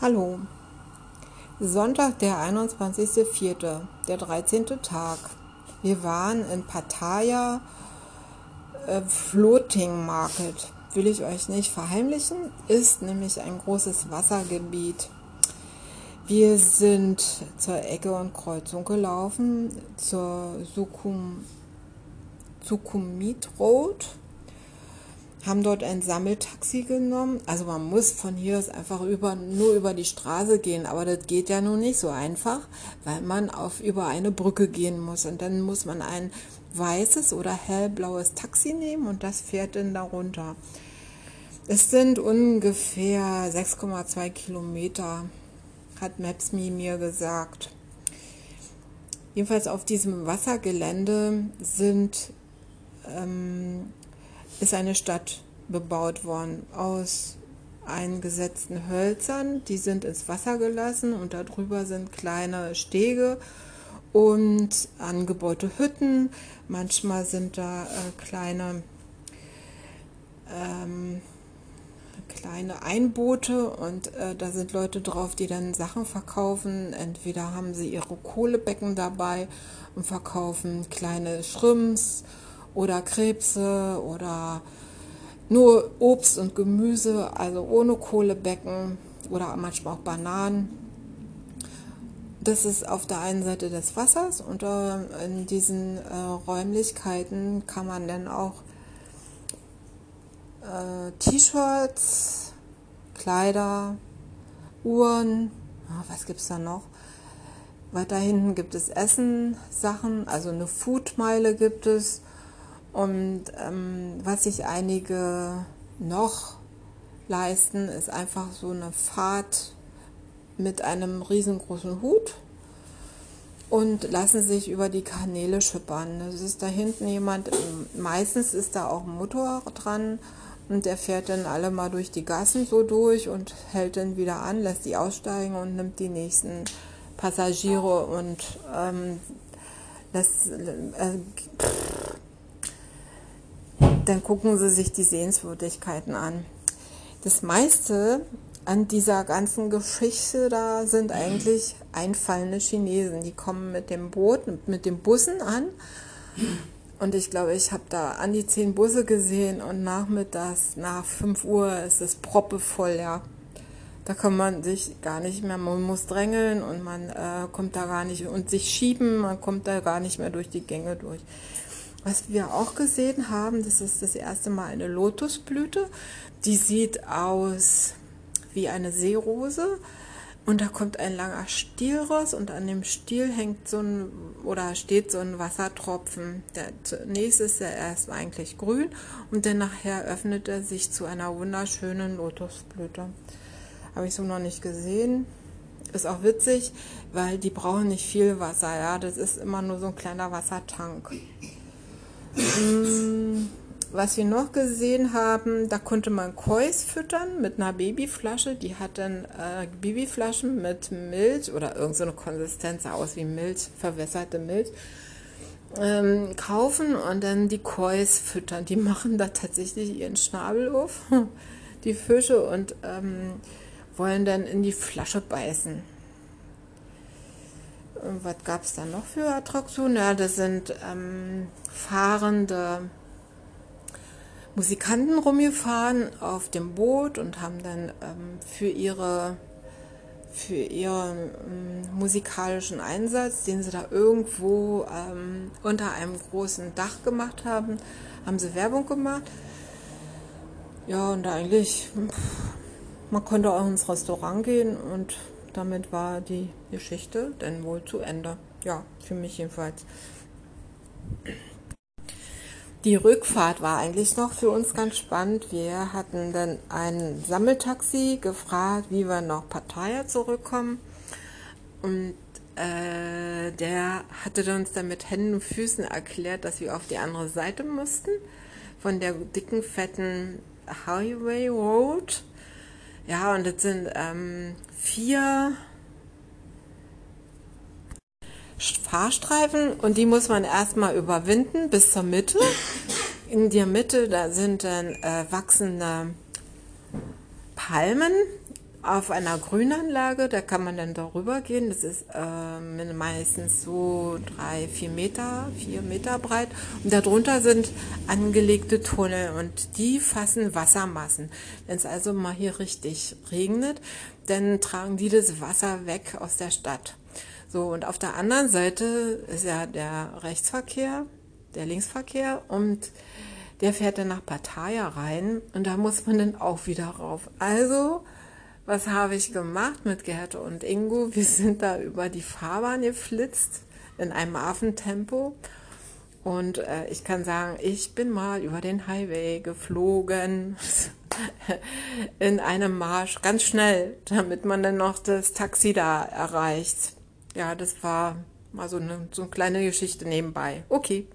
Hallo. Sonntag, der 21.04., der 13. Tag. Wir waren in Pattaya äh, Floating Market. Will ich euch nicht verheimlichen, ist nämlich ein großes Wassergebiet. Wir sind zur Ecke und Kreuzung gelaufen, zur Sukhum, Sukhumvit Road haben dort ein Sammeltaxi genommen. Also man muss von hier aus einfach über, nur über die Straße gehen, aber das geht ja nun nicht so einfach, weil man auf über eine Brücke gehen muss und dann muss man ein weißes oder hellblaues Taxi nehmen und das fährt dann darunter. Es sind ungefähr 6,2 Kilometer, hat Maps.me mir gesagt. Jedenfalls auf diesem Wassergelände sind ähm, ist eine Stadt bebaut worden aus eingesetzten Hölzern. Die sind ins Wasser gelassen und darüber sind kleine Stege und angebaute Hütten. Manchmal sind da äh, kleine, ähm, kleine Einboote und äh, da sind Leute drauf, die dann Sachen verkaufen. Entweder haben sie ihre Kohlebecken dabei und verkaufen kleine Schrimps oder Krebse oder nur Obst und Gemüse, also ohne Kohlebecken oder manchmal auch Bananen. Das ist auf der einen Seite des Wassers und äh, in diesen äh, Räumlichkeiten kann man dann auch äh, T-Shirts, Kleider, Uhren, ah, was gibt es da noch? Weiter hinten gibt es Essen, Sachen, also eine Foodmeile gibt es und ähm, was sich einige noch leisten, ist einfach so eine Fahrt mit einem riesengroßen Hut und lassen sich über die Kanäle schippern. Das ist da hinten jemand, meistens ist da auch ein Motor dran und der fährt dann alle mal durch die Gassen so durch und hält dann wieder an, lässt die aussteigen und nimmt die nächsten Passagiere und ähm, lässt, äh, dann gucken Sie sich die Sehenswürdigkeiten an. Das meiste an dieser ganzen Geschichte da sind eigentlich einfallende Chinesen. Die kommen mit dem Boot, mit den Bussen an. Und ich glaube, ich habe da an die zehn Busse gesehen und nachmittags nach 5 Uhr ist es proppevoll, ja. Da kann man sich gar nicht mehr, man muss drängeln und man äh, kommt da gar nicht und sich schieben, man kommt da gar nicht mehr durch die Gänge durch. Was wir auch gesehen haben, das ist das erste Mal eine Lotusblüte. Die sieht aus wie eine Seerose. Und da kommt ein langer Stiel raus und an dem Stiel hängt so ein oder steht so ein Wassertropfen. Der zunächst ist er erst eigentlich grün und dann nachher öffnet er sich zu einer wunderschönen Lotusblüte. Habe ich so noch nicht gesehen. Ist auch witzig, weil die brauchen nicht viel Wasser. Ja, das ist immer nur so ein kleiner Wassertank. Mm, was wir noch gesehen haben, da konnte man Kois füttern mit einer Babyflasche. Die hat dann äh, Babyflaschen mit Milch oder irgendeine so Konsistenz aus wie Milch, verwässerte Milch, ähm, kaufen und dann die Kois füttern. Die machen da tatsächlich ihren Schnabel auf, die Fische, und ähm, wollen dann in die Flasche beißen. Was gab es da noch für Attraktionen? Ja, das sind ähm, fahrende Musikanten rumgefahren auf dem Boot und haben dann ähm, für ihre für ihren ähm, musikalischen Einsatz, den sie da irgendwo ähm, unter einem großen Dach gemacht haben, haben sie Werbung gemacht. Ja, und eigentlich, man konnte auch ins Restaurant gehen und damit war die Geschichte dann wohl zu Ende. Ja, für mich jedenfalls. Die Rückfahrt war eigentlich noch für uns ganz spannend. Wir hatten dann ein Sammeltaxi gefragt, wie wir nach Pattaya zurückkommen. Und äh, der hatte uns dann mit Händen und Füßen erklärt, dass wir auf die andere Seite mussten. Von der dicken, fetten Highway Road. Ja, und das sind ähm, vier Fahrstreifen und die muss man erstmal überwinden bis zur Mitte. In der Mitte, da sind dann äh, wachsende Palmen. Auf einer Grünanlage, da kann man dann darüber gehen. Das ist ähm, meistens so drei, vier Meter, vier Meter breit. Und darunter sind angelegte Tunnel und die fassen Wassermassen. Wenn es also mal hier richtig regnet, dann tragen die das Wasser weg aus der Stadt. So, und auf der anderen Seite ist ja der Rechtsverkehr, der Linksverkehr und der fährt dann nach Pattaya rein und da muss man dann auch wieder rauf. Also was habe ich gemacht mit Gerte und Ingo? Wir sind da über die Fahrbahn geflitzt in einem Affentempo. Und äh, ich kann sagen, ich bin mal über den Highway geflogen in einem Marsch, ganz schnell, damit man dann noch das Taxi da erreicht. Ja, das war mal so eine, so eine kleine Geschichte nebenbei. Okay.